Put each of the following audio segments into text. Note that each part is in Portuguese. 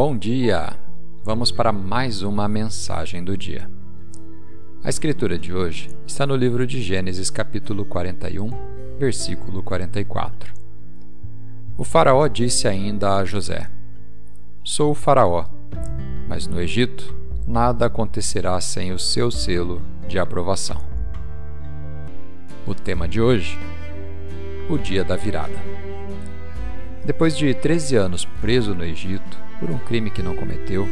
Bom dia! Vamos para mais uma mensagem do dia. A escritura de hoje está no livro de Gênesis, capítulo 41, versículo 44. O Faraó disse ainda a José: Sou o Faraó, mas no Egito nada acontecerá sem o seu selo de aprovação. O tema de hoje: o dia da virada. Depois de 13 anos preso no Egito por um crime que não cometeu,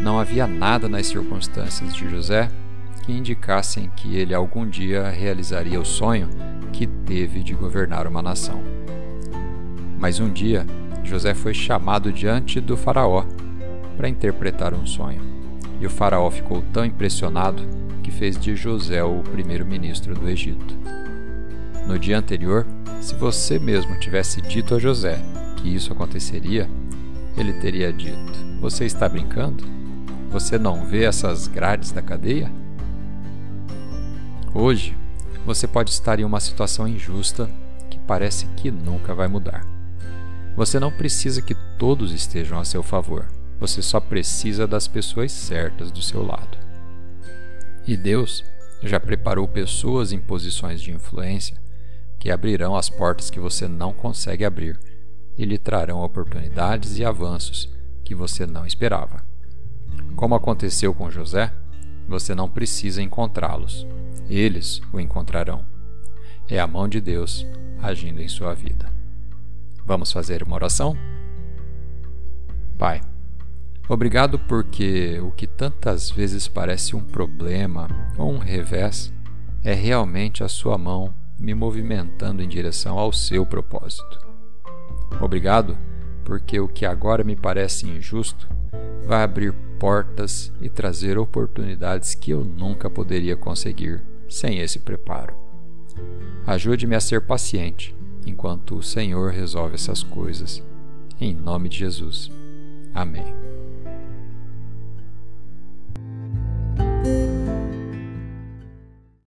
não havia nada nas circunstâncias de José que indicassem que ele algum dia realizaria o sonho que teve de governar uma nação. Mas um dia, José foi chamado diante do Faraó para interpretar um sonho, e o Faraó ficou tão impressionado que fez de José o primeiro-ministro do Egito. No dia anterior, se você mesmo tivesse dito a José que isso aconteceria, ele teria dito: Você está brincando? Você não vê essas grades da cadeia? Hoje, você pode estar em uma situação injusta que parece que nunca vai mudar. Você não precisa que todos estejam a seu favor. Você só precisa das pessoas certas do seu lado. E Deus já preparou pessoas em posições de influência que abrirão as portas que você não consegue abrir e lhe trarão oportunidades e avanços que você não esperava. Como aconteceu com José, você não precisa encontrá-los, eles o encontrarão. É a mão de Deus agindo em sua vida. Vamos fazer uma oração? Pai, obrigado porque o que tantas vezes parece um problema ou um revés é realmente a Sua mão me movimentando em direção ao seu propósito. Obrigado, porque o que agora me parece injusto vai abrir portas e trazer oportunidades que eu nunca poderia conseguir sem esse preparo. Ajude-me a ser paciente enquanto o Senhor resolve essas coisas. Em nome de Jesus. Amém.